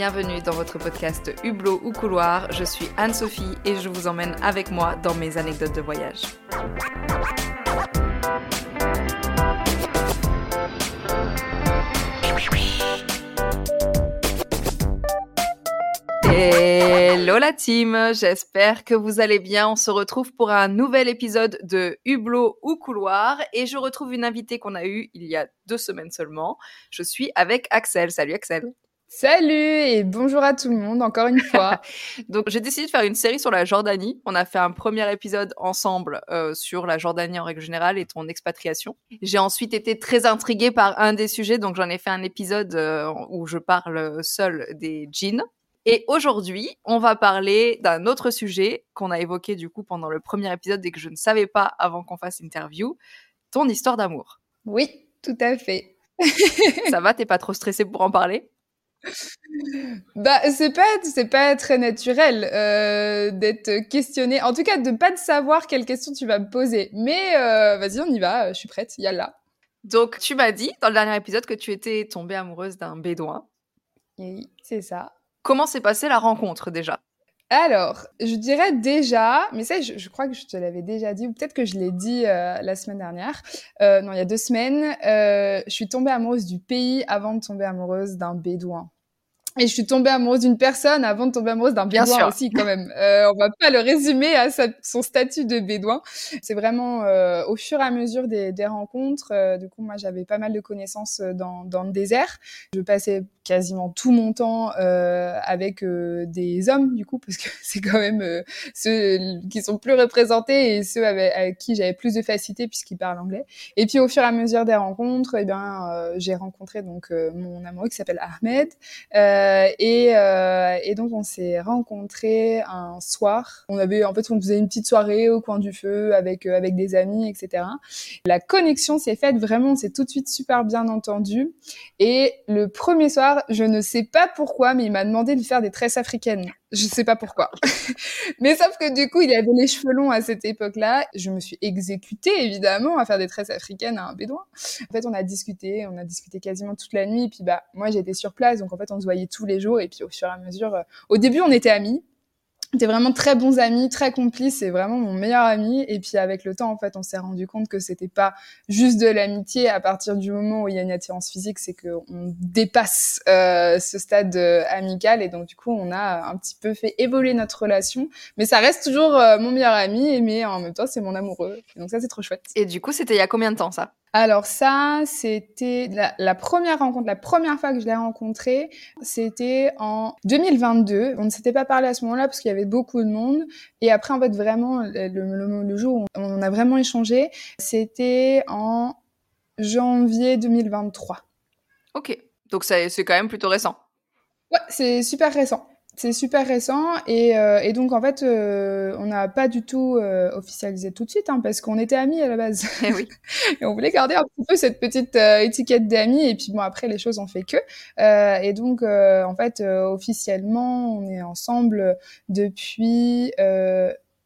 bienvenue dans votre podcast Hublot ou Couloir. Je suis Anne-Sophie et je vous emmène avec moi dans mes anecdotes de voyage. Hello la team, j'espère que vous allez bien. On se retrouve pour un nouvel épisode de Hublot ou Couloir et je retrouve une invitée qu'on a eue il y a deux semaines seulement. Je suis avec Axel. Salut Axel. Salut et bonjour à tout le monde encore une fois. Donc j'ai décidé de faire une série sur la Jordanie. On a fait un premier épisode ensemble euh, sur la Jordanie en règle générale et ton expatriation. J'ai ensuite été très intriguée par un des sujets, donc j'en ai fait un épisode euh, où je parle seul des jeans. Et aujourd'hui, on va parler d'un autre sujet qu'on a évoqué du coup pendant le premier épisode et que je ne savais pas avant qu'on fasse interview, ton histoire d'amour. Oui, tout à fait. Ça va, t'es pas trop stressée pour en parler? Bah, c'est pas, c'est pas très naturel euh, d'être questionné. En tout cas, de pas de savoir quelle question tu vas me poser. Mais euh, vas-y, on y va. Je suis prête. là. Donc, tu m'as dit dans le dernier épisode que tu étais tombée amoureuse d'un bédouin. Oui, c'est ça. Comment s'est passée la rencontre déjà? Alors, je dirais déjà, mais ça, je, crois que je te l'avais déjà dit, ou peut-être que je l'ai dit euh, la semaine dernière. Euh, non, il y a deux semaines, euh, je suis tombée amoureuse du pays avant de tomber amoureuse d'un bédouin. Et je suis tombée amoureuse d'une personne avant de tomber amoureuse d'un bédouin aussi, quand même. Euh, on va pas le résumer à son statut de bédouin. C'est vraiment euh, au fur et à mesure des, des rencontres. Euh, du coup, moi, j'avais pas mal de connaissances euh, dans, dans le désert. Je passais quasiment tout mon temps euh, avec euh, des hommes, du coup, parce que c'est quand même ceux qui sont plus représentés et ceux avec, qui j'avais plus de facilité puisqu'ils parlent anglais. Et puis, au fur et à mesure des rencontres, eh bien, j'ai rencontré donc mon amoureux qui s'appelle Ahmed. Euh, et, euh, et, donc on s'est rencontrés un soir. On avait en fait on faisait une petite soirée au coin du feu avec euh, avec des amis, etc. La connexion s'est faite vraiment, c'est tout de suite super bien entendu. Et le premier soir, je ne sais pas pourquoi, mais il m'a demandé de faire des tresses africaines. Je sais pas pourquoi. Mais sauf que du coup, il avait les cheveux longs à cette époque-là. Je me suis exécutée, évidemment, à faire des tresses africaines à un bédouin. En fait, on a discuté, on a discuté quasiment toute la nuit. Et puis, bah, moi, j'étais sur place. Donc, en fait, on se voyait tous les jours. Et puis, au fur et à mesure, euh, au début, on était amis était vraiment très bons amis, très complices, c'est vraiment mon meilleur ami. Et puis avec le temps, en fait, on s'est rendu compte que c'était pas juste de l'amitié. À partir du moment où il y a une attirance physique, c'est qu'on dépasse euh, ce stade euh, amical. Et donc du coup, on a un petit peu fait évoluer notre relation. Mais ça reste toujours euh, mon meilleur ami, mais en même temps, c'est mon amoureux. donc ça, c'est trop chouette. Et du coup, c'était il y a combien de temps ça? Alors ça, c'était la, première rencontre, la première fois que je l'ai rencontré, c'était en 2022. On ne s'était pas parlé à ce moment-là parce qu'il y avait beaucoup de monde. Et après, en fait, vraiment, le, jour où on a vraiment échangé, c'était en janvier 2023. Ok, donc c'est quand même plutôt récent. Ouais, c'est super récent. C'est super récent et, euh, et, donc en fait euh, on n'a pas du tout euh, officialisé tout de suite hein, parce qu'on était amis à la base et, oui. et on voulait garder un petit peu cette petite étiquette d'amis et puis bon après les choses ont fait que et donc en fait officiellement on est ensemble depuis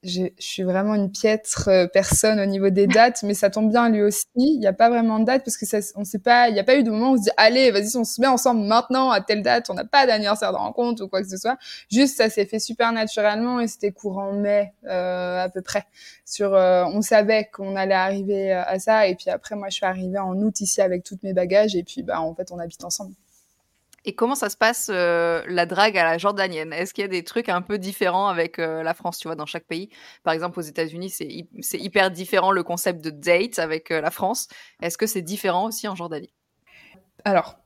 je suis vraiment une piètre euh, personne au niveau des dates, mais ça tombe bien lui aussi. Il n'y a pas vraiment de date parce que ça, on sait pas, il n'y a pas eu de moment où on se dit allez, vas-y, on se met ensemble maintenant à telle date. On n'a pas d'anniversaire de rencontre ou quoi que ce soit. Juste, ça s'est fait super naturellement et c'était courant mai euh, à peu près. Sur, euh, on savait qu'on allait arriver à ça et puis après, moi, je suis arrivée en août ici avec tous mes bagages et puis bah en fait, on habite ensemble. Et comment ça se passe euh, la drague à la jordanienne? Est-ce qu'il y a des trucs un peu différents avec euh, la France, tu vois, dans chaque pays? Par exemple, aux États-Unis, c'est hyper différent le concept de date avec euh, la France. Est-ce que c'est différent aussi en Jordanie? Alors,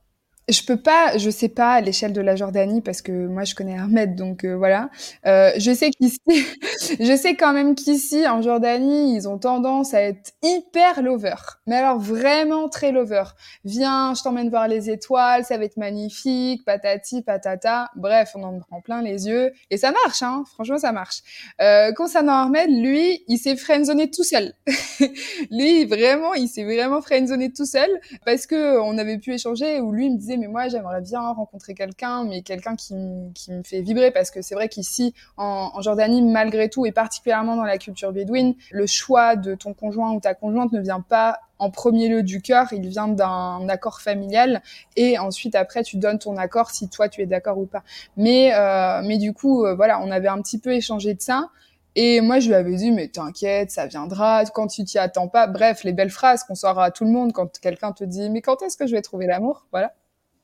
je peux pas, je sais pas à l'échelle de la Jordanie parce que moi je connais Ahmed, donc euh, voilà. Euh, je sais qu'ici, je sais quand même qu'ici en Jordanie, ils ont tendance à être hyper lover. Mais alors vraiment très lover. Viens, je t'emmène voir les étoiles, ça va être magnifique, patati patata. Bref, on en prend plein les yeux et ça marche, hein. Franchement, ça marche. Euh, concernant Ahmed, lui, il s'est friendzoné tout seul. lui, vraiment, il s'est vraiment friendzoné tout seul parce que on avait pu échanger où lui me disait mais moi j'aimerais bien rencontrer quelqu'un, mais quelqu'un qui, me fait vibrer parce que c'est vrai qu'ici en, en, Jordanie, malgré tout, et particulièrement dans la culture bédouine, le choix de ton conjoint ou ta conjointe ne vient pas en premier lieu du cœur, il vient d'un accord familial et ensuite après tu donnes ton accord si toi tu es d'accord ou pas. Mais euh, mais du coup euh, voilà, on avait un petit peu échangé de ça et moi, je lui avais dit, mais t'inquiète, ça viendra quand tu t'y attends pas. Bref, les belles phrases qu'on sort à tout le monde quand quelqu'un te dit, mais quand est-ce que je vais trouver l'amour? Voilà.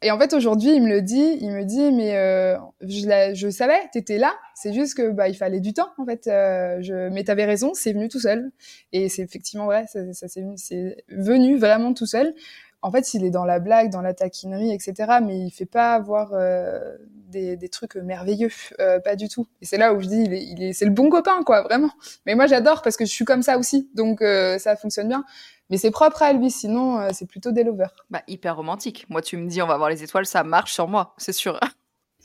Et en fait, aujourd'hui, il me le dit, il me dit, mais euh, je, je savais, t'étais là. C'est juste que bah il fallait du temps, en fait. Euh, je, mais t'avais raison, c'est venu tout seul. Et c'est effectivement vrai, ça, ça c'est venu vraiment tout seul en fait, il est dans la blague, dans la taquinerie, etc. Mais il fait pas avoir euh, des, des, trucs merveilleux, euh, pas du tout. Et c'est là où je dis, il est, il est, c'est le bon copain, quoi, vraiment. Mais moi, j'adore parce que je suis comme ça aussi, donc euh, ça fonctionne bien. Mais c'est propre à lui, sinon euh, c'est plutôt des lovers. Bah hyper romantique. Moi, tu me dis, on va voir les étoiles, ça marche sur moi, c'est sûr.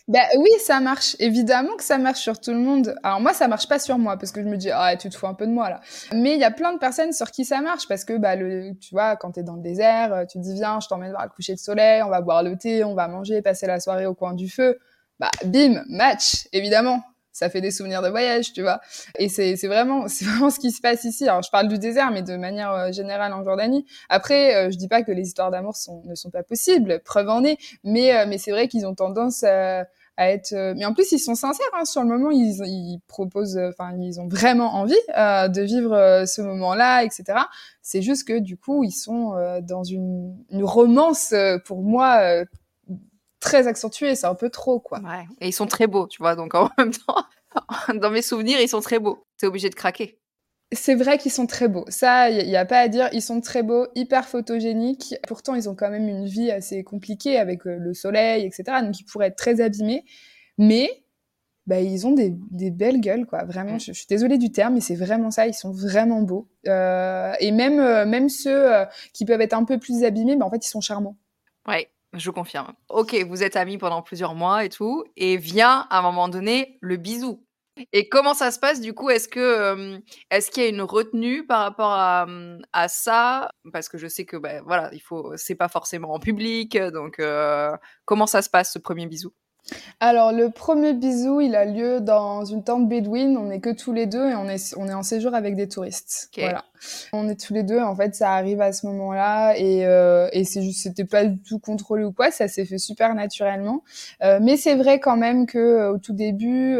Ben oui, ça marche. Évidemment que ça marche sur tout le monde. Alors moi, ça marche pas sur moi parce que je me dis ah tu te fous un peu de moi là. Mais il y a plein de personnes sur qui ça marche parce que bah le tu vois quand t'es dans le désert, euh, tu te dis viens, je t'emmène voir le coucher de soleil, on va boire le thé, on va manger, passer la soirée au coin du feu. Bah bim, match évidemment ça fait des souvenirs de voyage, tu vois. Et c'est vraiment c'est vraiment ce qui se passe ici. Alors je parle du désert, mais de manière euh, générale en Jordanie. Après, euh, je dis pas que les histoires d'amour sont ne sont pas possibles, preuve en est. Mais euh, mais c'est vrai qu'ils ont tendance à, à être. mais en plus, ils sont sincères. Hein, sur le moment, ils ils proposent, enfin ils ont vraiment envie de vivre ce moment-là, etc. C'est juste que du coup, ils sont dans une, une romance pour moi très accentué, c'est un peu trop, quoi. Ouais. Et ils sont très beaux, tu vois, donc en même temps, dans mes souvenirs, ils sont très beaux. T'es obligé de craquer. C'est vrai qu'ils sont très beaux. Ça, il n'y a pas à dire. Ils sont très beaux, hyper photogéniques. Pourtant, ils ont quand même une vie assez compliquée avec euh, le soleil, etc. Donc, ils pourraient être très abîmés. Mais, bah, ils ont des, des belles gueules, quoi. Vraiment, mm. je, suis désolée du terme, mais c'est vraiment ça. Ils sont vraiment beaux. Euh, et même, euh, même ceux qui peuvent être un peu plus abîmés, bah, en fait, ils sont charmants. Ouais, je confirme. Ok, vous êtes amis pendant plusieurs mois et tout, et vient à un moment donné le bisou. Et comment ça se passe du coup? Est-ce que euh, est-ce qu'il y a une retenue par rapport à, à ça? Parce que je sais que ben voilà, il faut, c'est pas forcément en public, donc euh, comment ça se passe ce premier bisou? Alors, le premier bisou, il a lieu dans une tente bédouine. On n'est que tous les deux et on est, on est en séjour avec des touristes. Voilà. On est tous les deux. En fait, ça arrive à ce moment-là et, euh, et c'est juste, c'était pas du tout contrôlé ou quoi. Ça s'est fait super naturellement. Euh, mais c'est vrai quand même que euh, au tout début,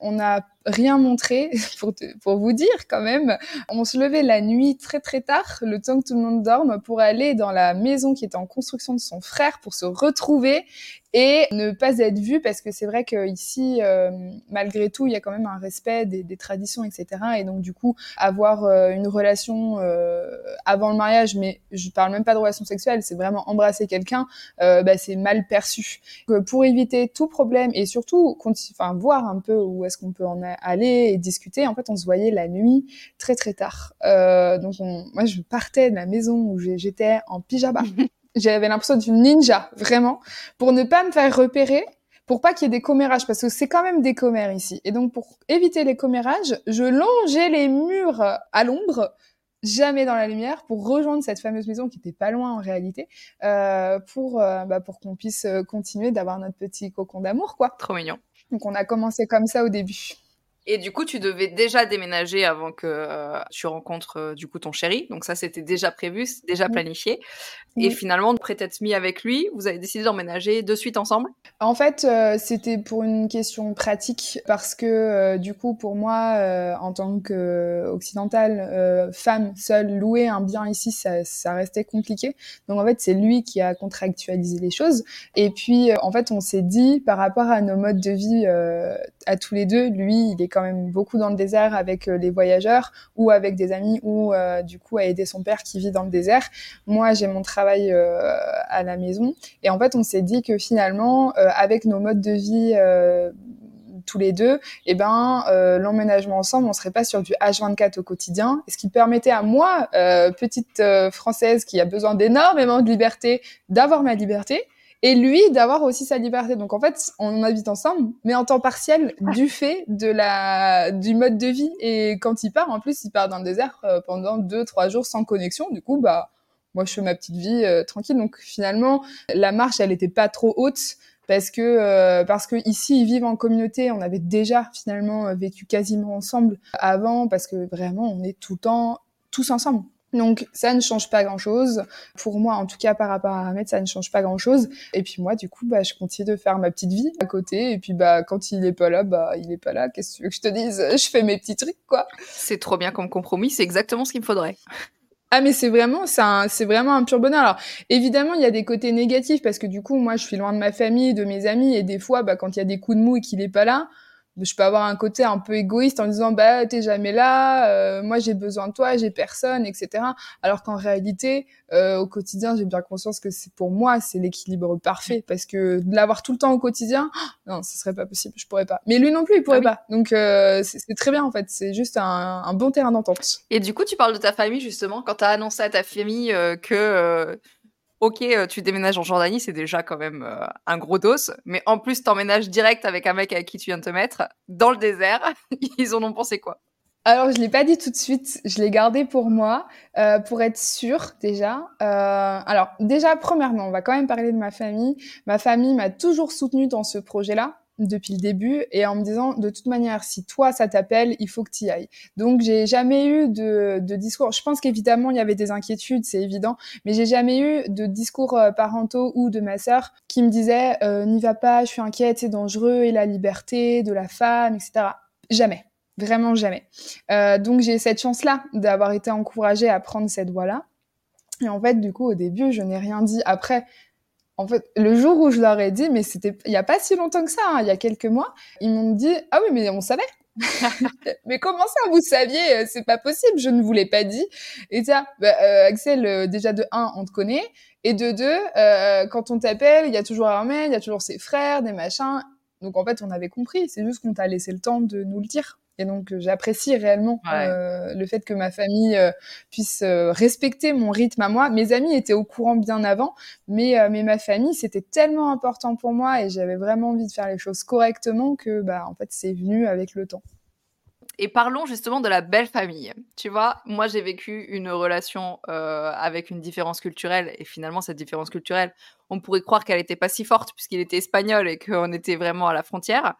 on n'a rien montré pour, pour vous dire quand même. On se levait la nuit très très tard, le temps que tout le monde dorme, pour aller dans la maison qui était en construction de son frère pour se retrouver et ne pas être vu parce que c'est vrai qu'ici, euh, malgré tout, il y a quand même un respect des, des traditions, etc. Et donc du coup, avoir euh, une relation euh, avant le mariage, mais je parle même pas de relation sexuelle, c'est vraiment embrasser quelqu'un, euh, bah, c'est mal perçu. Donc, pour éviter tout problème et surtout, enfin voir un peu où est-ce qu'on peut en aller et discuter. En fait, on se voyait la nuit très très tard. donc on, moi, je partais de la maison où j'étais en pyjama. J'avais l'impression d'une ninja, vraiment, pour ne pas me faire repérer, pour pas qu'il y ait des commérages, parce que c'est quand même des commères ici. Et donc, pour éviter les commérages, je longeais les murs à l'ombre, jamais dans la lumière, pour rejoindre cette fameuse maison qui était pas loin en réalité, euh, pour euh, bah, pour qu'on puisse continuer d'avoir notre petit cocon d'amour, quoi. Trop mignon. Donc, on a commencé comme ça au début. Et du coup, tu devais déjà déménager avant que euh, tu rencontres euh, du coup ton chéri. Donc ça, c'était déjà prévu, déjà planifié. Et finalement, peut-être mis avec lui, vous avez décidé d'emménager de suite ensemble? En fait, euh, c'était pour une question pratique parce que du coup, pour moi, en tant qu'occidentale, femme seule, louer un bien ici, ça, ça restait compliqué. Donc en fait, c'est lui qui a contractualisé les choses. Et puis, en fait, on s'est dit par rapport à nos modes de vie à tous les deux, lui, il est quand même beaucoup dans le désert avec euh, les voyageurs ou avec des amis ou euh, du coup à aider son père qui vit dans le désert. Moi, j'ai mon travail euh, à la maison et en fait, on s'est dit que finalement, avec nos modes de vie tous les deux, et eh ben l'emménagement ensemble, on serait pas sur du H24 au quotidien, ce qui permettait à moi, petite française qui a besoin d'énormément de liberté, d'avoir ma liberté et lui d'avoir aussi sa liberté. Donc en fait, on habite ensemble, mais en temps partiel du fait de la du mode de vie. Et quand il part, en plus, il part dans le désert euh, pendant deux trois jours sans connexion. Du coup, bah moi je fais ma petite vie tranquille. Donc finalement, la marche, elle était pas trop haute parce que parce que ici ils vivent en communauté, on avait déjà finalement vécu quasiment ensemble avant parce que vraiment on est tout le temps tous ensemble. Donc ça ne change pas grand-chose. Pour moi, en tout cas par rapport à Ahmed, ça ne change pas grand-chose. Et puis moi, du coup, bah, je continue de faire ma petite vie à côté. Et puis bah, quand il est pas là, bah, il est pas là. Qu'est-ce que tu veux que je te dise? Je fais mes petits trucs, quoi. C'est trop bien comme compromis. C'est exactement ce qu'il me faudrait. Ah mais c'est vraiment c'est vraiment un pur bonheur. Alors évidemment il y a des côtés négatifs parce que du coup moi je suis loin de ma famille, de mes amis et des fois bah quand il y a des coups de mou et qu'il est pas là, je peux avoir un côté un peu égoïste en disant bah t'es jamais là, euh, moi j'ai besoin de toi, j'ai personne, etc. Alors qu'en réalité, euh, au quotidien, j'ai bien conscience que c'est pour moi c'est l'équilibre parfait parce que de l'avoir tout le temps au quotidien, non, ce serait pas possible, je pourrais pas. Mais lui non plus, il pourrait ah pas. Donc euh, c'est très bien en fait, c'est juste un, un, bon terrain d'entente. Et du coup, tu parles de ta famille justement quand t'as annoncé à ta famille que ok, euh, tu déménages en Jordanie, c'est déjà quand même euh, un gros dos, mais en plus, t'emménages direct avec un mec avec qui tu viens de te mettre dans le désert. Ils en ont pensé quoi? Alors, je l'ai pas dit tout de suite, je l'ai gardé pour moi, euh, pour être sûre déjà. alors, déjà, premièrement, on va quand même parler de ma famille. Ma famille m'a toujours soutenue dans ce projet-là depuis le début et en me disant de toute manière si toi ça t'appelle il faut que tu ailles. Donc j'ai jamais eu de, de discours. Je pense qu'évidemment il y avait des inquiétudes c'est évident mais j'ai jamais eu de discours euh, parentaux ou de ma sœur qui me disait euh, n'y va pas je suis inquiète c'est dangereux et la liberté de la femme etc jamais. Vraiment jamais. Euh, donc j'ai cette chance là d'avoir été encouragée à prendre cette voie là et en fait, du coup, au début, je n'ai rien dit. Après, en fait, le jour où je leur ai dit, mais c'était il y a pas si longtemps que ça, hein, il y a quelques mois, ils m'ont dit ah oui mais on savait. mais comment ça vous saviez euh, C'est pas possible, je ne vous l'ai pas dit. Et ça, bah, euh, Axel, euh, déjà de un, on te connaît, et de deux, quand on t'appelle, il y a toujours mail, il y a toujours ses frères, des machins. Donc en fait, on avait compris. C'est juste qu'on t'a laissé le temps de nous le dire. Et donc, euh, j'apprécie réellement euh, le fait que ma famille euh, puisse respecter mon rythme à moi. Mes amis étaient au courant bien avant, mais, mais ma famille, c'était tellement important pour moi et j'avais vraiment envie de faire les choses correctement que, bah, en fait, c'est venu avec le temps. Et parlons justement de la belle famille. Tu vois, moi j'ai vécu une relation avec une différence culturelle et finalement cette différence culturelle, on pourrait croire qu'elle n'était pas si forte puisqu'il était espagnol et qu'on était vraiment à la frontière.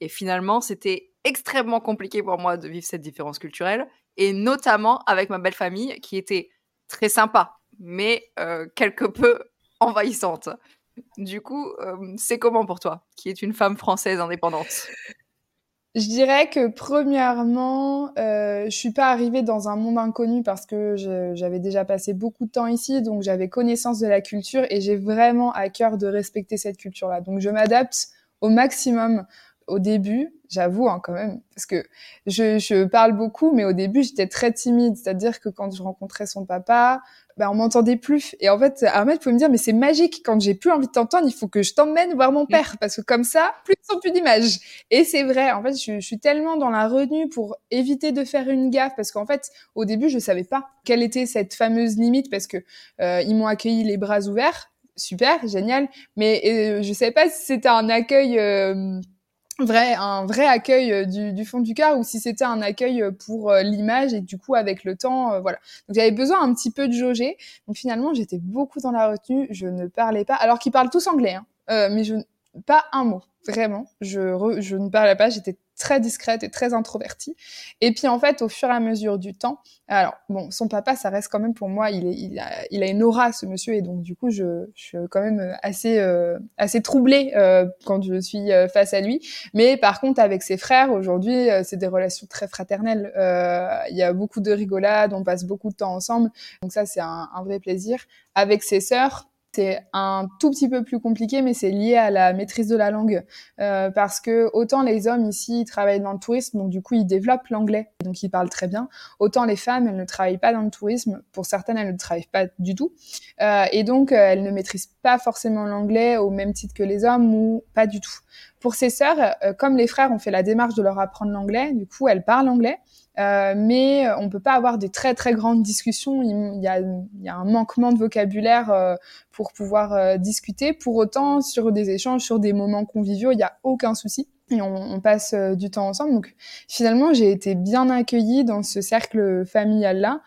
Et finalement, c'était extrêmement compliqué pour moi de vivre cette différence culturelle, et notamment avec ma belle famille qui était très sympa, mais euh, quelque peu envahissante. Du coup, euh, c'est comment pour toi, qui est une femme française indépendante? Je dirais que premièrement, euh, je suis pas arrivée dans un monde inconnu parce que j'avais déjà passé beaucoup de temps ici, donc j'avais connaissance de la culture et j'ai vraiment à cœur de respecter cette culture-là. Donc je m'adapte au maximum au début, j'avoue hein, quand même, parce que je, je, parle beaucoup, mais au début j'étais très timide, c'est-à-dire que quand je rencontrais son papa, ben on m'entendait plus. Et en fait, Ahmed pouvait me dire mais c'est magique, quand j'ai plus envie de t'entendre, il faut que je t'emmène voir mon père, parce que comme ça, plus de son plus d'image. Et c'est vrai, en fait, je, je, suis tellement dans la retenue pour éviter de faire une gaffe, parce qu'en fait, au début, je savais pas quelle était cette fameuse limite, parce que euh, ils m'ont accueilli les bras ouverts. Super, génial. Mais euh, je savais pas si c'était un accueil euh, vrai, un vrai accueil euh, du, du fond du cœur ou si c'était un accueil euh, pour euh, l'image et du coup avec le temps, voilà. Donc j'avais besoin un petit peu de jauger. Donc finalement j'étais beaucoup dans la retenue, je ne parlais pas, alors qu'ils parlent tous anglais, hein, euh, mais je pas un mot, vraiment. Je, je ne parlais pas, j'étais très discrète et très introvertie. Et puis en fait, au fur et à mesure du temps, alors bon, son papa, ça reste quand même pour moi, il, est, il, a, il a une aura ce monsieur, et donc du coup, je, je suis quand même assez euh, assez troublée euh, quand je suis euh, face à lui. Mais par contre, avec ses frères, aujourd'hui, euh, c'est des relations très fraternelles. Il y a beaucoup de rigolades, on passe beaucoup de temps ensemble, donc ça, c'est un, un vrai plaisir. Avec ses sœurs, c'est un tout petit peu plus compliqué, mais c'est lié à la maîtrise de la langue. Euh, parce que autant les hommes ici ils travaillent dans le tourisme, donc du coup ils développent l'anglais, donc ils parlent très bien. Autant les femmes, elles ne travaillent pas dans le tourisme. Pour certaines, elles ne travaillent pas du tout. Euh, et donc euh, elles ne maîtrisent pas forcément l'anglais au même titre que les hommes ou pas du tout. Pour ses sœurs, euh, comme les frères ont fait la démarche de leur apprendre l'anglais, du coup elles parlent anglais. Euh, mais on peut pas avoir des très très grandes discussions. Il, y, a, il y a, un manquement de vocabulaire euh, pour pouvoir discuter. Pour autant, sur des échanges, sur des moments conviviaux, il n'y a aucun souci. Et on, on passe du temps ensemble. Donc finalement, j'ai été bien accueillie dans ce cercle familial là.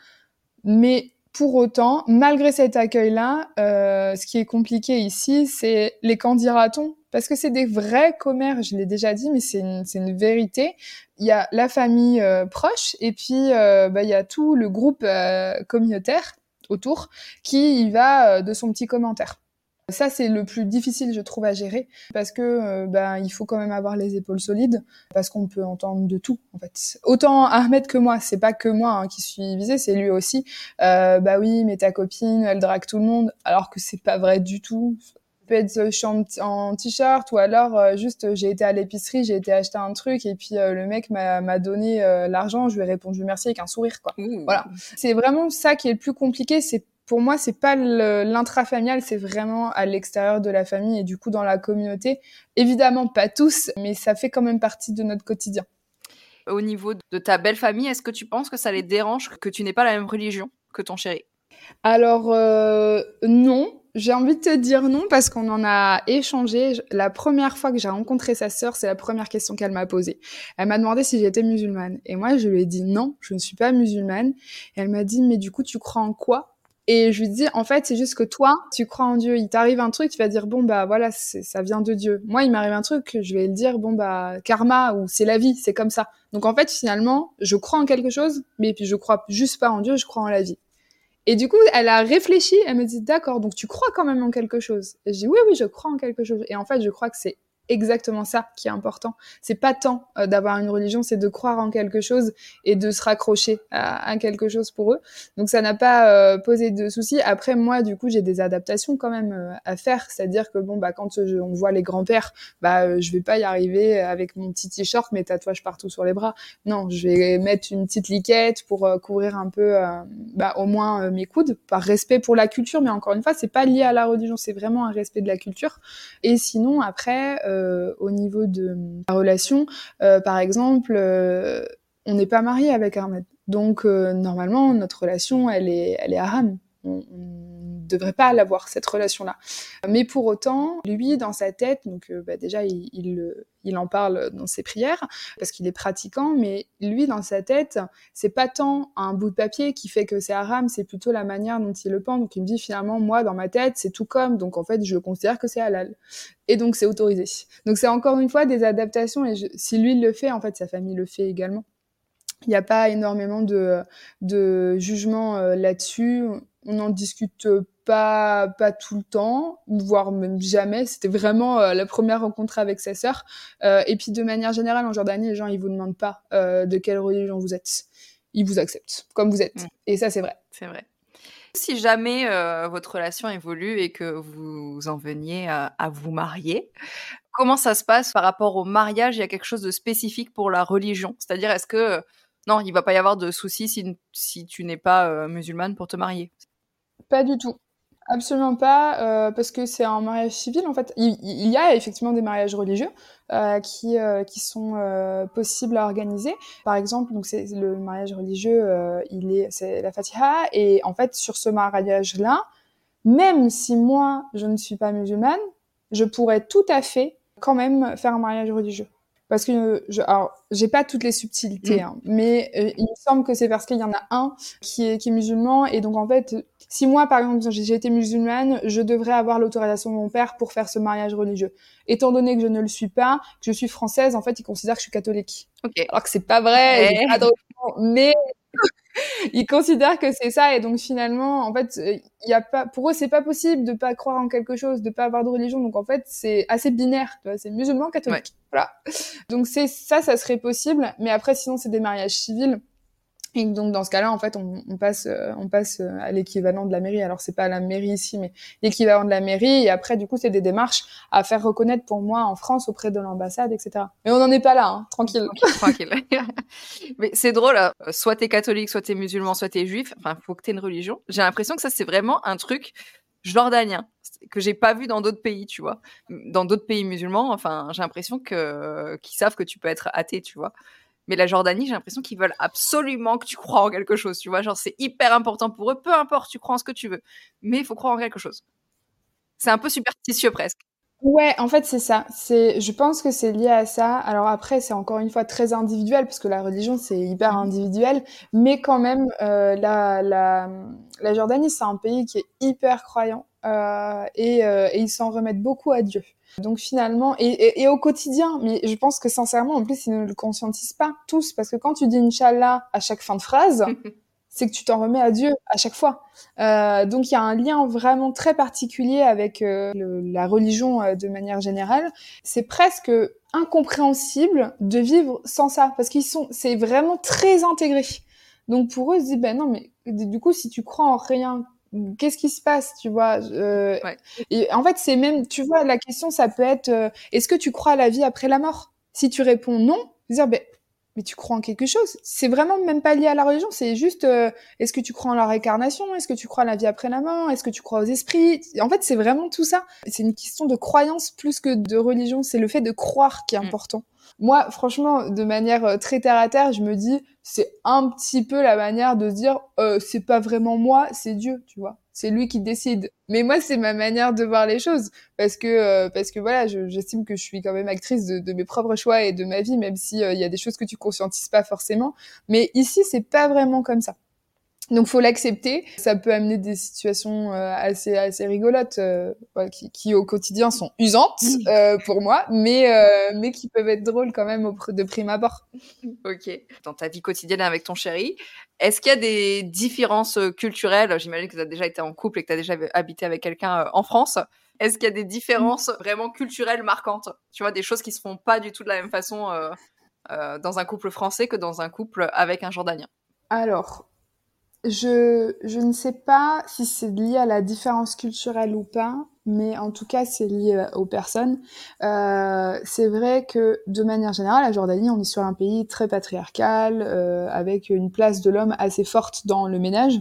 Mais pour autant, malgré cet accueil-là, euh, ce qui est compliqué ici, c'est les candidatons, parce que c'est des vrais commères, je l'ai déjà dit, mais c'est une, une, vérité. Il y a la famille euh, proche, et puis euh, bah, il y a tout le groupe euh, communautaire autour qui y va de son petit commentaire. Ça, c'est le plus difficile, je trouve, à gérer, parce que euh, ben, il faut quand même avoir les épaules solides, parce qu'on peut entendre de tout, en fait. Autant Ahmed que moi, c'est pas que moi hein, qui suis visée, c'est lui aussi. Euh, bah oui, mais ta copine, elle drague tout le monde, alors que c'est pas vrai du tout. Peut être je suis en, t-shirt ou alors euh, juste j'ai été à l'épicerie, j'ai été acheter un truc et puis euh, le mec m'a donné l'argent, je lui ai répondu merci avec un sourire quoi. Voilà, c'est vraiment ça qui est le plus compliqué, c'est pour moi, c'est pas l'intrafamilial, c'est vraiment à l'extérieur de la famille et du coup dans la communauté. Évidemment, pas tous, mais ça fait quand même partie de notre quotidien. Au niveau de ta belle famille, est-ce que tu penses que ça les dérange que tu n'aies pas la même religion que ton chéri? Alors euh, non, j'ai envie de te dire non parce qu'on en a échangé. La première fois que j'ai rencontré sa sœur, c'est la première question qu'elle m'a posée. Elle m'a demandé si j'étais musulmane et moi je lui ai dit non, je ne suis pas musulmane. Elle m'a dit mais du coup tu crois en quoi? Et je lui dis, en fait, c'est juste que toi, tu crois en Dieu. Il t'arrive un truc, tu vas dire, bon, bah voilà, ça vient de Dieu. Moi, il m'arrive un truc, je vais le dire, bon, bah, karma, ou c'est la vie, c'est comme ça. Donc, en fait, finalement, je crois en quelque chose, mais puis je crois juste pas en Dieu, je crois en la vie. Et du coup, elle a réfléchi, elle me dit, d'accord, donc tu crois quand même en quelque chose? Et je dis, oui, oui, je crois en quelque chose. Et en fait, je crois que c'est exactement ça qui est important. C'est pas tant euh, d'avoir une religion, c'est de croire en quelque chose et de se raccrocher à, quelque chose pour eux. Donc ça n'a pas euh, posé de soucis. Après moi, du coup, j'ai des adaptations quand même euh, à faire, c'est-à-dire que bon bah quand on voit les grands-pères, bah je vais pas y arriver avec mon petit t-shirt, mes tatouages partout sur les bras. Non, je vais mettre une petite liquette pour couvrir un peu, bah au moins mes coudes, par respect pour la culture. Mais encore une fois, c'est pas lié à la religion, c'est vraiment un respect de la culture. Et sinon après au niveau de la relation. Euh, par exemple, euh, on n'est pas marié avec Ahmed. Donc normalement, notre relation, elle est, elle est haram. On, ne devrait pas l'avoir cette relation-là. Mais pour autant, lui, dans sa tête, donc bah, déjà, il, il, en parle dans ses prières parce qu'il est pratiquant, mais lui, dans sa tête, c'est pas tant un bout de papier qui fait que c'est haram, c'est plutôt la manière dont il le pense. Donc il me dit finalement, moi, dans ma tête, c'est tout comme, donc en fait, je considère que c'est halal et donc c'est autorisé. Donc c'est encore une fois des adaptations et si lui le fait, en fait sa famille le fait également. Il n'y a pas énormément de, de jugement euh, là-dessus. On n'en discute pas pas tout le temps, voire même jamais. C'était vraiment euh, la première rencontre avec sa sœur. Euh, et puis de manière générale, en Jordanie, les gens ils vous demandent pas de quelle religion vous êtes. Ils vous acceptent comme vous êtes. Mm. Et ça c'est vrai. C'est vrai. Si jamais euh, votre relation évolue et que vous en veniez à, vous marier, comment ça se passe par rapport au mariage? Il y a quelque chose de spécifique pour la religion? C'est-à-dire, est-ce que non, il va pas y avoir de soucis si, si tu n'es pas euh, musulmane pour te marier? Pas du tout. Absolument pas, euh, parce que c'est un mariage civil en fait. Il, y a effectivement des mariages religieux euh, qui euh, qui sont possibles à organiser. Par exemple, donc c'est le mariage religieux, il est c'est la Fatiha et en fait sur ce mariage là, même si moi je ne suis pas musulmane, je pourrais tout à fait quand même faire un mariage religieux parce que je, alors j'ai pas toutes les subtilités, mm. hein, mais il me semble que c'est parce qu'il y en a un qui est, qui est musulman et donc en fait, si moi par exemple j'ai été musulmane, je devrais avoir l'autorisation de mon père pour faire ce mariage religieux. Étant donné que je ne le suis pas, que je suis française, en fait, il considère que je suis catholique. Okay. Alors que c'est pas vrai, mais ils considèrent que c'est ça et donc finalement en fait il y a pas pour eux c'est pas possible de pas croire en quelque chose de pas avoir de religion donc en fait c'est assez binaire c'est musulman catholique voilà donc c'est ça ça serait possible mais après sinon c'est des mariages civils donc dans ce cas-là, en fait, on, passe, euh, on passe euh, à l'équivalent de la mairie. Alors c'est pas la mairie ici, mais l'équivalent de la mairie. Et après, du coup, c'est des démarches à faire reconnaître pour moi en France auprès de l'ambassade, etc. Mais on n'en est pas là, hein, tranquille. Tranquille. mais c'est drôle. Hein. Soit t'es catholique, soit t'es musulman, soit t'es juif. Enfin, faut que t'aies une religion. J'ai l'impression que ça c'est vraiment un truc jordanien que j'ai pas vu dans d'autres pays, tu vois. Dans d'autres pays musulmans, enfin, j'ai l'impression que qu'ils savent que tu peux être athée, tu vois. Mais la Jordanie, j'ai l'impression qu'ils veulent absolument que tu crois en quelque chose, tu vois. Genre, c'est hyper important pour eux, peu importe, tu crois en ce que tu veux. Mais il faut croire en quelque chose. C'est un peu superstitieux presque. Ouais, en fait, c'est ça. C'est, je pense que c'est lié à ça. Alors après, c'est encore une fois très individuel parce que la religion, c'est hyper mmh. individuel. Mais quand même, euh, la, la, la Jordanie, c'est un pays qui est hyper croyant euh, et, euh, et ils s'en remettent beaucoup à Dieu. Donc finalement, et, et, et, au quotidien, mais je pense que sincèrement, en plus, ils ne le conscientisent pas tous, parce que quand tu dis Inch'Allah à chaque fin de phrase, c'est que tu t'en remets à Dieu à chaque fois. Euh, donc il y a un lien vraiment très particulier avec euh, le, la religion euh, de manière générale. C'est presque incompréhensible de vivre sans ça, parce qu'ils sont, c'est vraiment très intégré. Donc pour eux, ils se disent, ben non, mais du coup, si tu crois en rien, qu'est-ce qui se passe, tu vois euh, ouais. Et en fait, c'est même, tu vois, la question, ça peut être, euh, est-ce que tu crois à la vie après la mort? Si tu réponds non, dire, ben, mais tu crois en quelque chose. C'est vraiment même pas lié à la religion, c'est juste, euh, est-ce que tu crois en la réincarnation? Est-ce que tu crois à la vie après la mort? Est-ce que tu crois aux esprits? En fait, c'est vraiment tout ça. C'est une question de croyance plus que de religion. C'est le fait de croire qui est mm. important. Moi, franchement, de manière très terre à terre, je me dis, c'est un petit peu la manière de se dire, euh, c'est pas vraiment moi, c'est Dieu, tu vois c'est lui qui décide. Mais moi, c'est ma manière de voir les choses parce que euh, parce que voilà, j'estime que je suis quand même actrice de, de, mes propres choix et de ma vie, même si euh, il y a des choses que tu conscientises pas forcément. Mais ici, c'est pas vraiment comme ça. Donc faut l'accepter. Ça peut amener des situations euh, assez assez rigolotes euh, qui, qui, au quotidien sont usantes euh, pour moi, mais euh, mais qui peuvent être drôles quand même au, de prime abord. Ok. Dans ta vie quotidienne avec ton chéri, est-ce qu'il y a des différences culturelles? J'imagine que tu as déjà été en couple et que tu as déjà habité avec quelqu'un en France. Est-ce qu'il y a des différences vraiment culturelles marquantes? Tu vois, des choses qui se font pas du tout de la même façon dans un couple français que dans un couple avec un Jordanien Alors, je, je ne sais pas si c'est lié à la différence culturelle ou pas, mais en tout cas, c'est lié euh, aux personnes. Euh, c'est vrai que, de manière générale, la Jordanie, on est sur un pays très patriarcal, euh, avec une place de l'homme assez forte dans le ménage.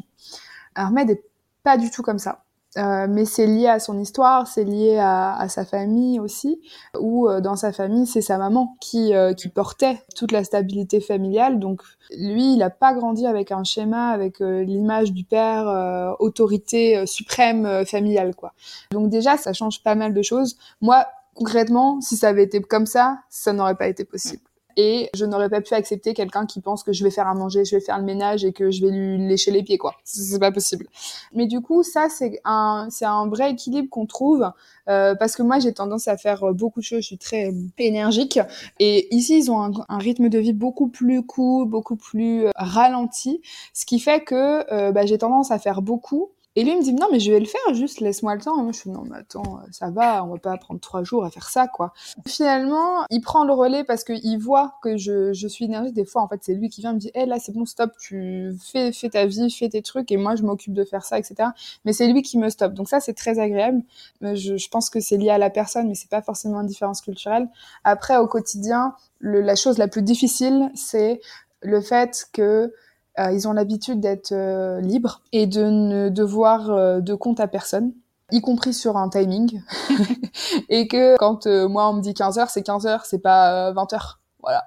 Ahmed est pas du tout comme ça. Euh, mais c'est lié à son histoire, c'est lié à, à, sa famille aussi, où euh, dans sa famille, c'est sa maman qui, euh, qui portait toute la stabilité familiale. Donc lui, il n'a pas grandi avec un schéma, avec l'image du père, autorité suprême familiale. quoi. Donc déjà, ça change pas mal de choses. Moi, concrètement, si ça avait été comme ça, ça n'aurait pas été possible et je n'aurais pas pu accepter quelqu'un qui pense que je vais faire à manger, je vais faire le ménage et que je vais lui lécher les pieds quoi. C'est pas possible. Mais du coup, ça c'est un c'est un vrai équilibre qu'on trouve euh, parce que moi j'ai tendance à faire beaucoup de choses, je suis très énergique et ici ils ont un, rythme de vie beaucoup plus court, beaucoup plus ralenti, ce qui fait que euh, bah, j'ai tendance à faire beaucoup et lui, me dit, non, mais je vais le faire, juste laisse-moi le temps. Moi, je suis, non, mais attends, ça va, on va pas prendre trois jours à faire ça, quoi. Finalement, il prend le relais parce qu'il voit que je, je suis énergique. Des fois, en fait, c'est lui qui vient me dire, hé, hey, là, c'est bon, stop, tu fais, fais ta vie, fais tes trucs, et moi, je m'occupe de faire ça, etc. Mais c'est lui qui me stoppe. Donc ça, c'est très agréable. Je, je pense que c'est lié à la personne, mais c'est pas forcément une différence culturelle. Après, au quotidien, le, la chose la plus difficile, c'est le fait que euh, ils ont l'habitude d'être euh, libres et de ne devoir euh, de compte à personne y compris sur un timing. Et que quand moi on me dit 15 heures c'est 15 heures c'est pas 20 heures. Voilà.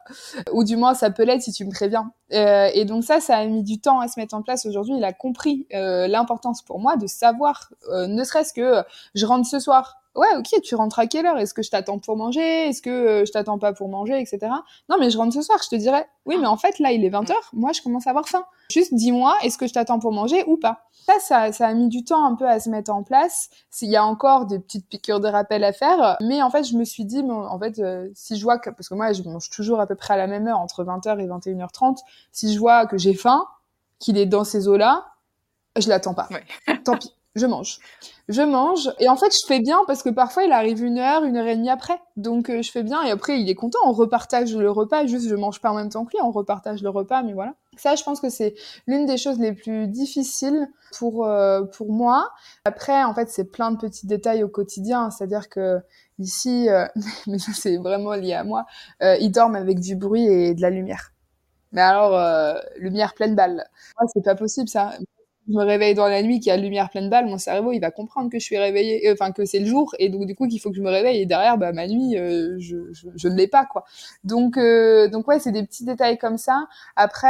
Ou du moins ça peut l'être si tu me préviens. Euh, et donc ça ça a mis du temps à se mettre en place. Aujourd'hui il a compris euh, l'importance pour moi de savoir ne serait-ce que je rentre ce soir ouais, ok, tu rentres à quelle heure? Est-ce que je t'attends pour manger? Est-ce que euh, je t'attends pas pour manger, etc. Non, mais je rentre ce soir. Je te dirais, oui, mais en fait, là, il est 20h. Moi, je commence à avoir faim. Juste dis-moi, est-ce que je t'attends pour manger ou pas? Ça, ça, ça a mis du temps un peu à se mettre en place. Il y a encore des petites piqûres de rappel à faire, mais en fait, je me suis dit, en fait, euh, si je vois que, parce que moi, je mange toujours à peu près à la même heure, entre 20h et 21h30, si je vois que j'ai faim, qu'il est dans ces eaux-là, je l'attends pas. Tant pis je mange. Je mange et en fait je fais bien parce que parfois il arrive une heure, une heure et demie après. Donc euh, je fais bien et après il est content, on repartage le repas, juste je mange pas en même temps que lui, on repartage le repas, mais voilà. Ça je pense que c'est l'une des choses les plus difficiles pour, euh, pour moi. Après en fait c'est plein de petits détails au quotidien, c'est-à-dire que ici, euh, mais ça c'est vraiment lié à moi, ils dorment avec du bruit et de la lumière. Mais alors, lumière pleine balle. Moi, c'est pas possible ça je me réveille dans la nuit, qu'il y a lumière pleine balle, mon cerveau, il va comprendre que je suis réveillée, euh, enfin que c'est le jour, et donc du coup qu'il faut que je me réveille, et derrière, bah ma nuit, euh, je, je, je, ne l'ai pas, quoi. Donc euh, donc ouais, c'est des petits détails comme ça. Après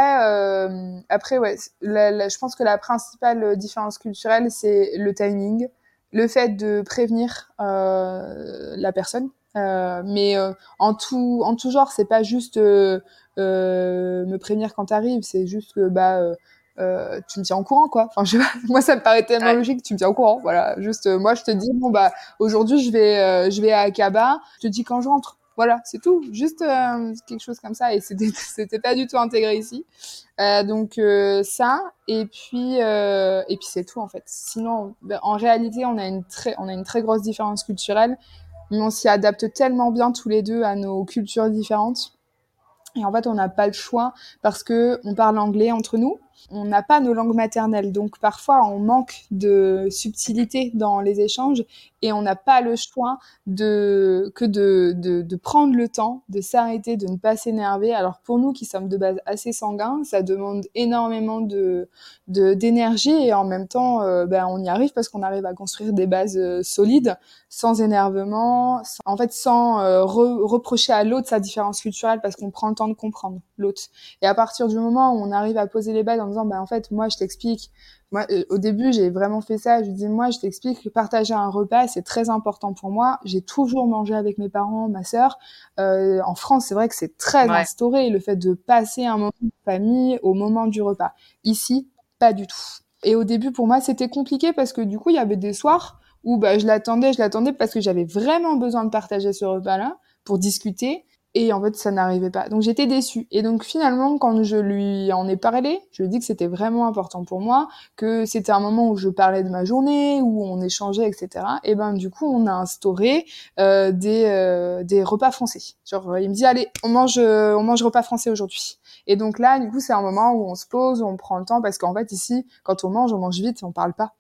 après ouais, je pense que la principale différence culturelle, c'est le timing. le fait de prévenir la personne. mais en tout en tout genre, c'est pas juste me prévenir quand t'arrives, c'est juste que bah euh, tu me tiens au courant quoi. Enfin, je, moi ça me paraît tellement logique, tu me tiens au courant. Voilà, juste moi je te dis bon bah aujourd'hui je vais je vais à Akaba, je te dis quand je rentre. Voilà, c'est tout. Juste euh, quelque chose comme ça. Et c'était, c'était pas du tout intégré ici. Euh, donc euh, ça. Et puis, et puis c'est tout en fait. Sinon, ben, en réalité, on a une très, on a une très grosse différence culturelle, mais on s'y adapte tellement bien tous les deux à nos cultures différentes. Et en fait, on n'a pas le choix parce que on parle anglais entre nous on n'a pas nos langues maternelles. Donc parfois, on manque de subtilité dans les échanges et on n'a pas le choix de que de, de, de prendre le temps, de s'arrêter, de ne pas s'énerver. Alors pour nous qui sommes de base assez sanguins, ça demande énormément de d'énergie et en même temps, euh, ben, on y arrive parce qu'on arrive à construire des bases euh, solides, sans énervement, en fait sans euh, reprocher à l'autre sa différence culturelle parce qu'on prend le temps de comprendre l'autre. Et à partir du moment où on arrive à poser les bases en disant, bah en fait, moi je t'explique moi, euh, au début, j'ai vraiment fait ça. Je dis, moi, je t'explique que partager un repas, c'est très important pour moi. J'ai toujours mangé avec mes parents, ma sœur. Euh, en France, c'est vrai que c'est très instauré, le fait de passer un moment de famille au moment du repas. Ici, pas du tout. Et au début, pour moi, c'était compliqué parce que du coup, il y avait des soirs où bah, je l'attendais, je l'attendais parce que j'avais vraiment besoin de partager ce repas-là pour discuter. Et en fait, ça n'arrivait pas. Donc j'étais déçue. Et donc finalement, quand je lui en ai parlé, je lui ai dit que c'était vraiment important pour moi, que c'était un moment où je parlais de ma journée, où on échangeait, etc. Et ben du coup, on a instauré euh, des, euh, des repas français. Genre, il me dit allez, on mange, on mange repas français aujourd'hui. Et donc là, du coup, c'est un moment où on se pose, on prend le temps, parce qu'en fait ici, quand on mange, on mange vite, on parle pas.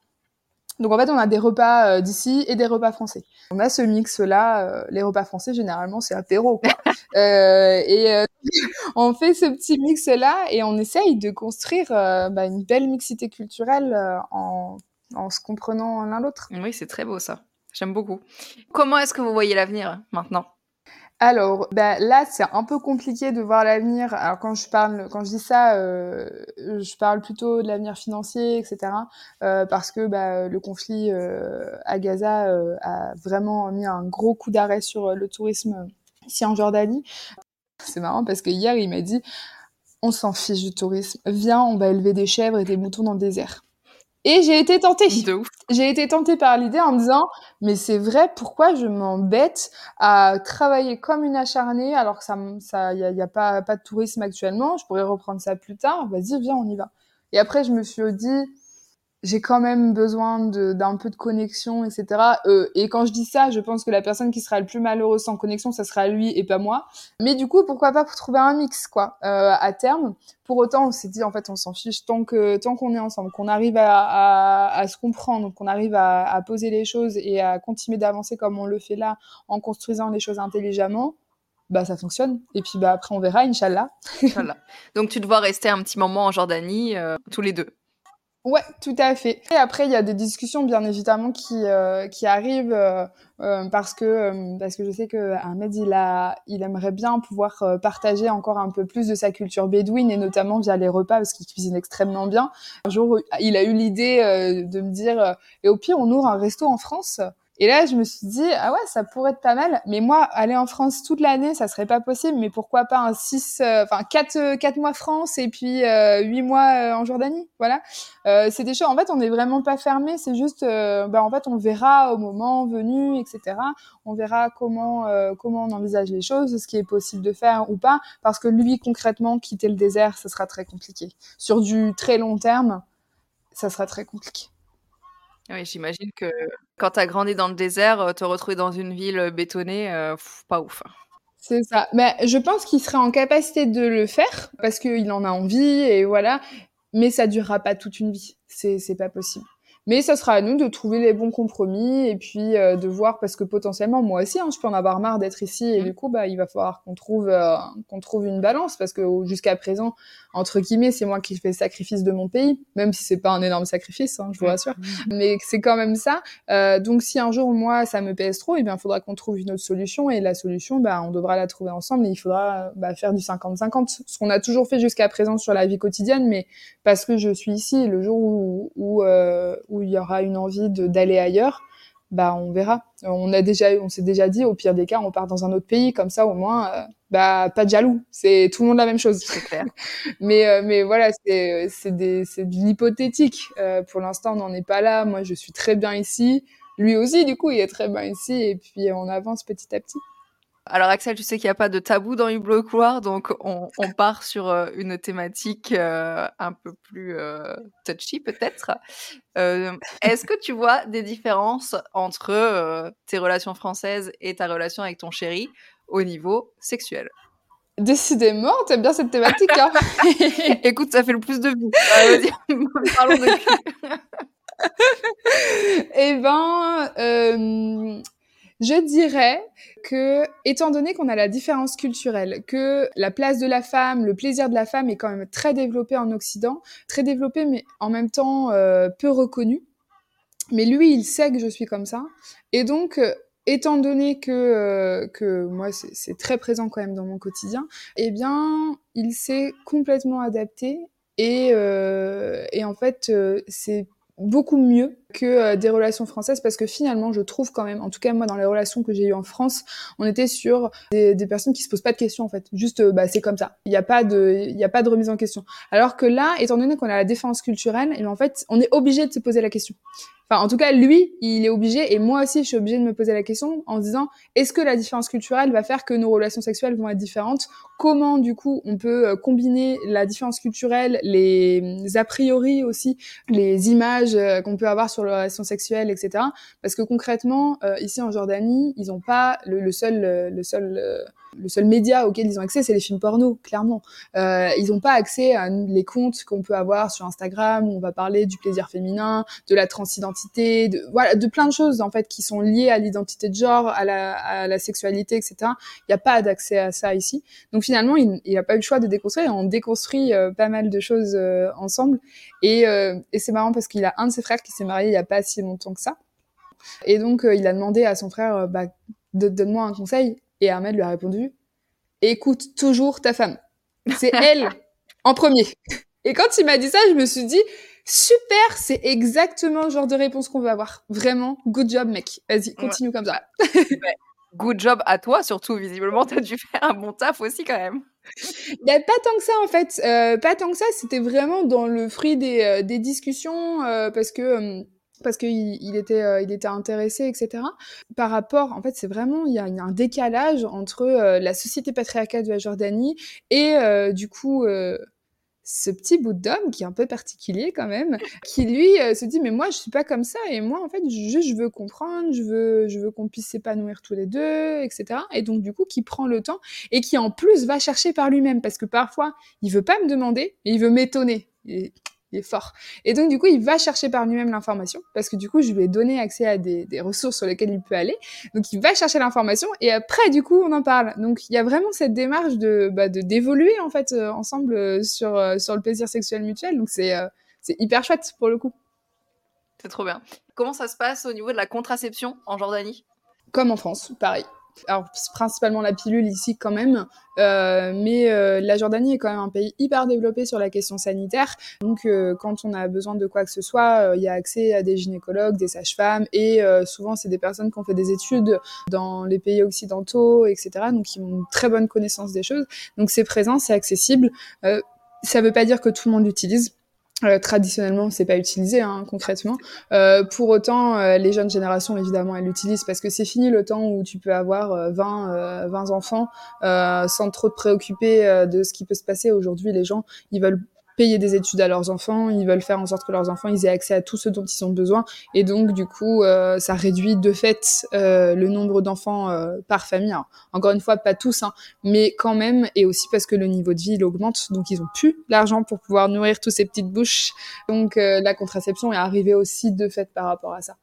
Donc en fait, on a des repas euh, d'ici et des repas français. On a ce mix-là. Euh, les repas français, généralement, c'est apéro, quoi. euh, et euh, on fait ce petit mix-là et on essaye de construire bah, une belle mixité culturelle en, en se comprenant l'un l'autre. Oui, c'est très beau ça. J'aime beaucoup. Comment est-ce que vous voyez l'avenir maintenant? Alors, ben là, c'est un peu compliqué de voir l'avenir. Alors quand je parle, quand je dis ça, euh, je parle plutôt de l'avenir financier, etc. Euh, parce que bah, le conflit euh, à Gaza a vraiment mis un gros coup d'arrêt sur le tourisme ici en Jordanie. C'est marrant parce que hier, il m'a dit, on s'en fiche du tourisme. Viens, on va élever des chèvres et des moutons dans le désert. Et j'ai été tentée. J'ai été tentée par l'idée en me disant, mais c'est vrai, pourquoi je m'embête à travailler comme une acharnée alors que ça, ça, y a, y a pas, pas de tourisme actuellement? Je pourrais reprendre ça plus tard. Vas-y, viens, on y va. Et après, je me suis dit, j'ai quand même besoin d'un peu de connexion, etc. Euh, et quand je dis ça, je pense que la personne qui sera le plus malheureuse sans connexion, ça sera lui et pas moi. Mais du coup, pourquoi pas pour trouver un mix, quoi, euh, à terme. Pour autant, on s'est dit, en fait, on s'en fiche tant que tant qu'on est ensemble, qu'on arrive à, à, à, se comprendre, qu'on arrive à, à poser les choses et à continuer d'avancer comme on le fait là, en construisant les choses intelligemment bah ça fonctionne et puis bah après on verra inchallah. Inch'Allah. Donc tu dois rester un petit moment en Jordanie euh, tous les deux. Ouais, tout à fait. Et après, il y a des discussions, bien évidemment, qui euh, qui arrivent euh, euh, parce que parce que je sais que Ahmed, il a, il aimerait bien pouvoir partager encore un peu plus de sa culture bédouine et notamment via les repas parce qu'il cuisine extrêmement bien. Un jour, il a eu l'idée de me dire et au pire, on ouvre un resto en France. Et là, je me suis dit, ah ouais, ça pourrait être pas mal. Mais moi, aller en France toute l'année, ça serait pas possible. Mais pourquoi pas un 6, euh, enfin, 4, euh, quatre mois France et puis euh, 8 mois euh, en Jordanie. Voilà. Euh, c'est des choses, en fait, on n'est vraiment pas fermé. C'est juste, bah, en fait, on verra au moment venu, etc. On verra comment, comment on envisage les choses, ce qui est possible de faire ou pas. Parce que lui, concrètement, quitter le désert, ce sera très compliqué. Sur du très long terme, ça sera très compliqué. Oui, j'imagine que quand tu as grandi dans le désert, euh, te retrouver dans une ville euh, bétonnée, euh, pas ouf. Hein. C'est ça. Mais je pense qu'il serait en capacité de le faire parce qu'il en a envie et voilà. Mais ça durera pas toute une vie. C'est, c'est pas possible. Mais ça sera à nous de trouver les bons compromis et puis euh, de voir parce que potentiellement moi aussi hein, je peux en avoir marre d'être ici et mmh. du coup bah il va falloir qu'on trouve euh, qu'on trouve une balance parce que jusqu'à présent entre guillemets c'est moi qui fais le sacrifice de mon pays même si c'est pas un énorme sacrifice hein, je vous rassure. Mais c'est quand même ça. Euh, donc si un jour moi ça me pèse trop et eh bien il faudra qu'on trouve une autre solution. Et la solution bah on devra la trouver ensemble et il faudra bah, faire du 50-50 ce qu'on a toujours fait jusqu'à présent sur la vie quotidienne mais parce que je suis ici le jour où, où, où où il y aura une envie d'aller ailleurs, bah on verra. On a déjà, on s'est déjà dit, au pire des cas, on part dans un autre pays, comme ça au moins, euh, bah pas de jaloux. C'est tout le monde la même chose. C'est clair. mais euh, mais voilà, c'est c'est des c'est de l'hypothétique. Euh, pour l'instant, on n'en est pas là. Moi, je suis très bien ici. Lui aussi, du coup, il est très bien ici. Et puis on avance petit à petit. Alors Axel, tu sais qu'il n'y a pas de tabou dans Hublot Couloir, donc on, on part sur euh, une thématique euh, un peu plus euh, touchy peut-être. Est-ce que tu vois des différences entre tes relations françaises et ta relation avec ton chéri au niveau sexuel? Décidément, t'aimes bien cette thématique. Hein Écoute, ça fait le plus de vues. Euh, parlons de cul. eh ben, je dirais que, étant donné qu'on a la différence culturelle, que la place de la femme, le plaisir de la femme est quand même très développé en Occident, très développé mais en même temps euh, peu reconnu. Mais lui, il sait que je suis comme ça. Et donc, euh, étant donné que, euh, que moi, c'est très présent quand même dans mon quotidien, eh bien, il s'est complètement adapté. Et, euh, et en fait, euh, c'est beaucoup mieux que euh, des relations françaises parce que finalement je trouve quand même en tout cas moi dans les relations que j'ai eues en France on était sur des, personnes qui se posent pas de questions en fait. Juste euh, bah c'est comme ça. Il n'y a pas de y a pas de remise en question. Alors que là étant donné qu'on a la défense culturelle et en fait on est obligé de se poser la question En tout cas, lui, il est obligé, et moi aussi, je suis obligée de me poser la question en disant, est-ce que la différence culturelle va faire que nos relations sexuelles vont être différentes? Comment, du coup, on peut euh, combiner la différence culturelle, les a priori aussi, les images euh, qu'on peut avoir sur les relations sexuelles, etc. Parce que concrètement, euh, ici en Jordanie, ils n'ont pas le, le, seul, le seul le seul média auquel ils ont accès, c'est les films porno, clairement. Euh, ils n'ont pas accès à les comptes qu'on peut avoir sur Instagram où on va parler du plaisir féminin, de la transidentité, de voilà, de plein de choses en fait qui sont liées à l'identité de genre, à la, à la sexualité, etc. Il n'y a pas d'accès à ça ici. Donc finalement, il n'a pas eu le choix de déconstruire. On déconstruit euh, pas mal de choses euh, ensemble. Et, euh, et c'est marrant parce qu'il a un de ses frères qui s'est marié il n'y a pas si longtemps que ça. Et donc, euh, il a demandé à son frère, bah, donne-moi un conseil. Et Ahmed lui a répondu écoute toujours ta femme. C'est elle en premier. Et quand il m'a dit ça, je me suis dit super, c'est exactement le genre de réponse qu'on veut avoir. Vraiment, good job mec. Vas-y, continue ouais. comme ça. good job à toi surtout visiblement, t'as dû faire un bon taf aussi quand même. Bah, pas tant que ça en fait, euh, pas tant que ça, c'était vraiment dans le fruit des, euh, des discussions euh, parce que parce qu'il il était, euh, intéressé, etc. Par rapport, en fait, c'est vraiment, il y, a, un décalage entre euh, la société patriarcale de la Jordanie et euh, du coup ce petit bout d'homme qui est un peu particulier quand même, qui lui se dit mais moi je suis pas comme ça et moi en fait juste je veux comprendre, je veux je veux qu'on puisse s'épanouir tous les deux, etc. Et donc du coup qui prend le temps et qui en plus va chercher par lui-même parce que parfois il veut pas me demander mais il veut m'étonner. Il est fort. Et donc, du coup, il va chercher par lui-même l'information, parce que du coup, je lui ai donné accès à des, des, ressources sur lesquelles il peut aller. Donc, il va chercher l'information, et après, du coup, on en parle. Donc, il y a vraiment cette démarche de bah, d'évoluer, en fait, euh, ensemble euh, sur, euh, sur le plaisir sexuel mutuel. Donc, c'est c'est hyper chouette, pour le coup. C'est trop bien. Comment ça se passe au niveau de la contraception en Jordanie? Comme en France, pareil alors principalement la pilule ici quand même, euh, mais euh, la Jordanie est quand même un pays hyper développé sur la question sanitaire. Donc euh, quand on a besoin de quoi que ce soit, il y a accès à des gynécologues, des sages-femmes, et souvent c'est des personnes qui ont fait des études dans les pays occidentaux, etc. Donc qui ont une très bonne connaissance des choses. Donc c'est présent, c'est accessible. ça veut pas dire que tout le monde l'utilise. Euh, traditionnellement, c'est pas utilisé hein, concrètement. Euh, pour autant, euh, les jeunes générations, évidemment, elles l'utilisent parce que c'est fini le temps où tu peux avoir 20, 20 enfants sans trop te préoccuper de ce qui peut se passer. Aujourd'hui, les gens, ils veulent payer des études à leurs enfants, ils veulent faire en sorte que leurs enfants ils aient accès à tout ce dont ils ont besoin, et donc du coup euh, ça réduit de fait euh, le nombre d'enfants euh, par famille. Encore une fois, pas tous, hein, mais quand même, et aussi parce que le niveau de vie il augmente, donc ils ont plus l'argent pour pouvoir nourrir tous ces petites bouches, donc la contraception est arrivée aussi de fait par rapport à ça.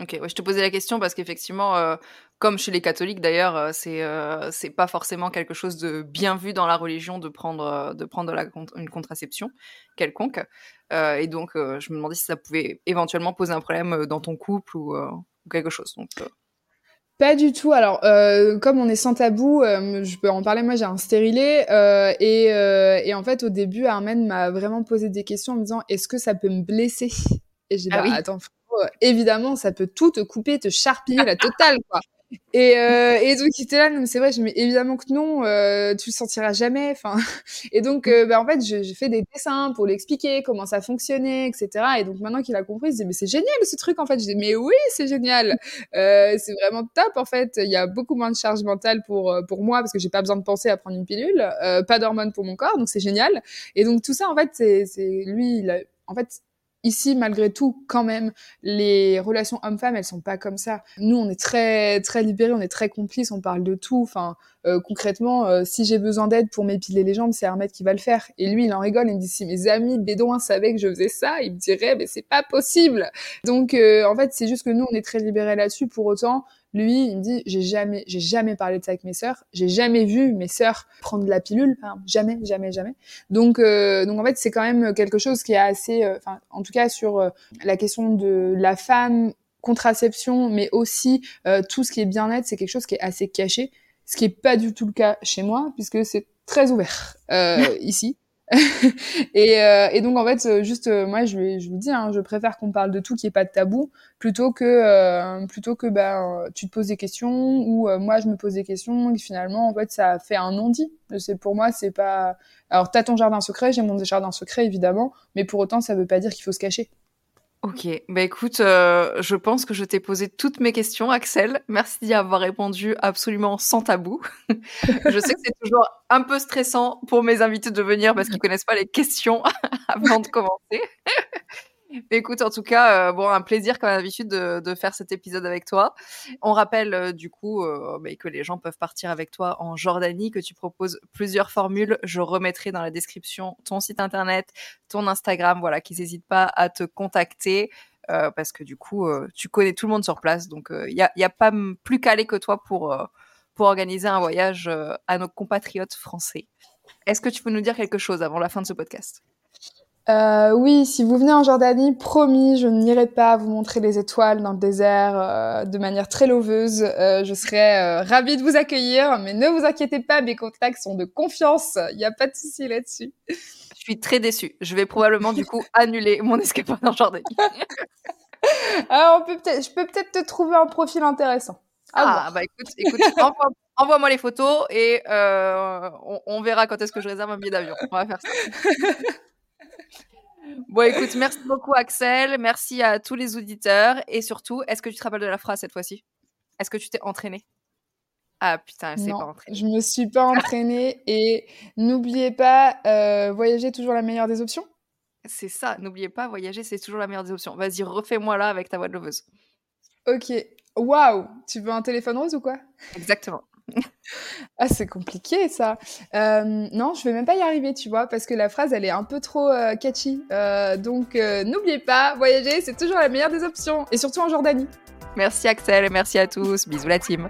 Ok, ouais, je te posais la question parce qu'effectivement, euh, comme chez les catholiques d'ailleurs, euh, c'est euh, c'est pas forcément quelque chose de bien vu dans la religion de prendre euh, de prendre la, une contraception quelconque. Euh, et donc, je me demandais si ça pouvait éventuellement poser un problème dans ton couple ou, ou quelque chose. Donc, pas du tout. Alors, euh, comme on est sans tabou, euh, je peux en parler. Moi, j'ai un stérilet euh, et, et, en fait, au début, Armen m'a vraiment posé des questions en me disant est-ce que ça peut me blesser? Et j'ai dit ah bah, oui. attends, évidemment, ça peut tout te couper, te charpiller la totale, quoi. Et, euh, et donc il était là, c'est vrai, je évidemment que non, euh, tu le sentiras jamais. Enfin, et donc euh, bah, en fait, j'ai fait des dessins pour l'expliquer comment ça fonctionnait, etc. Et donc maintenant qu'il a compris, il se dit mais c'est génial ce truc en fait. Je dis mais oui, c'est génial, euh, c'est vraiment top en fait. Il y a beaucoup moins de charge mentale pour euh, pour moi parce que j'ai pas besoin de penser à prendre une pilule, euh, pas d'hormones pour mon corps, donc c'est génial. Et donc tout ça en fait, c'est c'est lui, il a, en fait Ici, malgré tout, quand même, les relations hommes-femmes, elles sont pas comme ça. Nous, on est très très libérés, on est très complices, on parle de tout. Enfin, euh, concrètement, euh, si j'ai besoin d'aide pour m'épiler les jambes, c'est Hermès qui va le faire. Et lui, il en rigole, il me dit si mes amis bédouins savaient que je faisais ça, ils me diraient mais c'est pas possible. Donc, euh, en fait, c'est juste que nous, on est très libérés là-dessus. Pour autant, lui, il me dit, j'ai jamais, j'ai jamais parlé de ça avec mes sœurs, j'ai jamais vu mes sœurs prendre de la pilule, jamais, jamais, jamais. Donc, euh, donc en fait, c'est quand même quelque chose qui est assez, euh, enfin, en tout cas sur euh, la question de la femme, contraception, mais aussi tout ce qui est bien-être, c'est quelque chose qui est assez caché, ce qui est pas du tout le cas chez moi, puisque c'est très ouvert ici. et, euh, et, donc en fait, euh, juste euh, moi je lui, je dis, hein, je préfère qu'on parle de tout qui est pas de tabou, plutôt que euh, plutôt que ben tu te poses des questions ou moi je me pose des questions et finalement en fait ça fait un non-dit. C'est pour moi c'est pas. Alors t'as ton jardin secret, j'ai mon jardin secret évidemment, mais pour autant ça veut pas dire qu'il faut se cacher. Ok, bah écoute, euh, je pense que je t'ai posé toutes mes questions, Axel. Merci d'y avoir répondu absolument sans tabou. je sais que c'est toujours un peu stressant pour mes invités de venir parce qu'ils connaissent pas les questions avant de commencer. Écoute, en tout cas, euh, un plaisir comme d'habitude de, faire cet épisode avec toi. On rappelle euh, du coup euh, bah, que les gens peuvent partir avec toi en Jordanie, que tu proposes plusieurs formules. Je remettrai dans la description ton site internet, ton Instagram, voilà, qu'ils n'hésitent pas à te contacter. Parce que du coup, tu connais tout le monde sur place, donc il n'y a, a, pas plus calé que toi pour, pour organiser un voyage à nos compatriotes français. Est-ce que tu peux nous dire quelque chose avant la fin de ce podcast? Euh, oui, si vous venez en Jordanie, promis, je n'irai pas vous montrer les étoiles dans le désert euh, de manière très loveuse. Euh, je serai ravie de vous accueillir, mais ne vous inquiétez pas, mes contacts sont de confiance. Il n'y a pas de souci là-dessus. Je suis très déçue. Je vais probablement du coup annuler mon escapade en Jordanie. Alors, on peut peut-être, je peux peut-être te trouver un profil intéressant. Ah, bah écoute, écoute envoie-moi les photos et on, on verra quand est-ce que je réserve un billet d'avion. On va faire ça. Bon, écoute, merci beaucoup, Axel. Merci à tous les auditeurs. Et surtout, est-ce que tu te rappelles de la phrase cette fois-ci? Est-ce que tu t'es entraîné Ah putain, elle s'est pas entraînée. Je me suis pas entraînée. et n'oubliez pas, euh, voyager toujours la meilleure des options. C'est ça, n'oubliez pas, voyager, c'est toujours la meilleure des options. Vas-y, refais-moi là avec ta voix de loveuse. Ok. Waouh Tu veux un téléphone rose ou quoi? Exactement ah, c'est compliqué ça. Euh, non, je vais même pas y arriver, tu vois, parce que la phrase, elle est un peu trop euh, catchy. Euh, donc, n'oubliez pas, voyager, c'est toujours la meilleure des options, et surtout en Jordanie. Merci Axel, merci à tous. Bisous la team.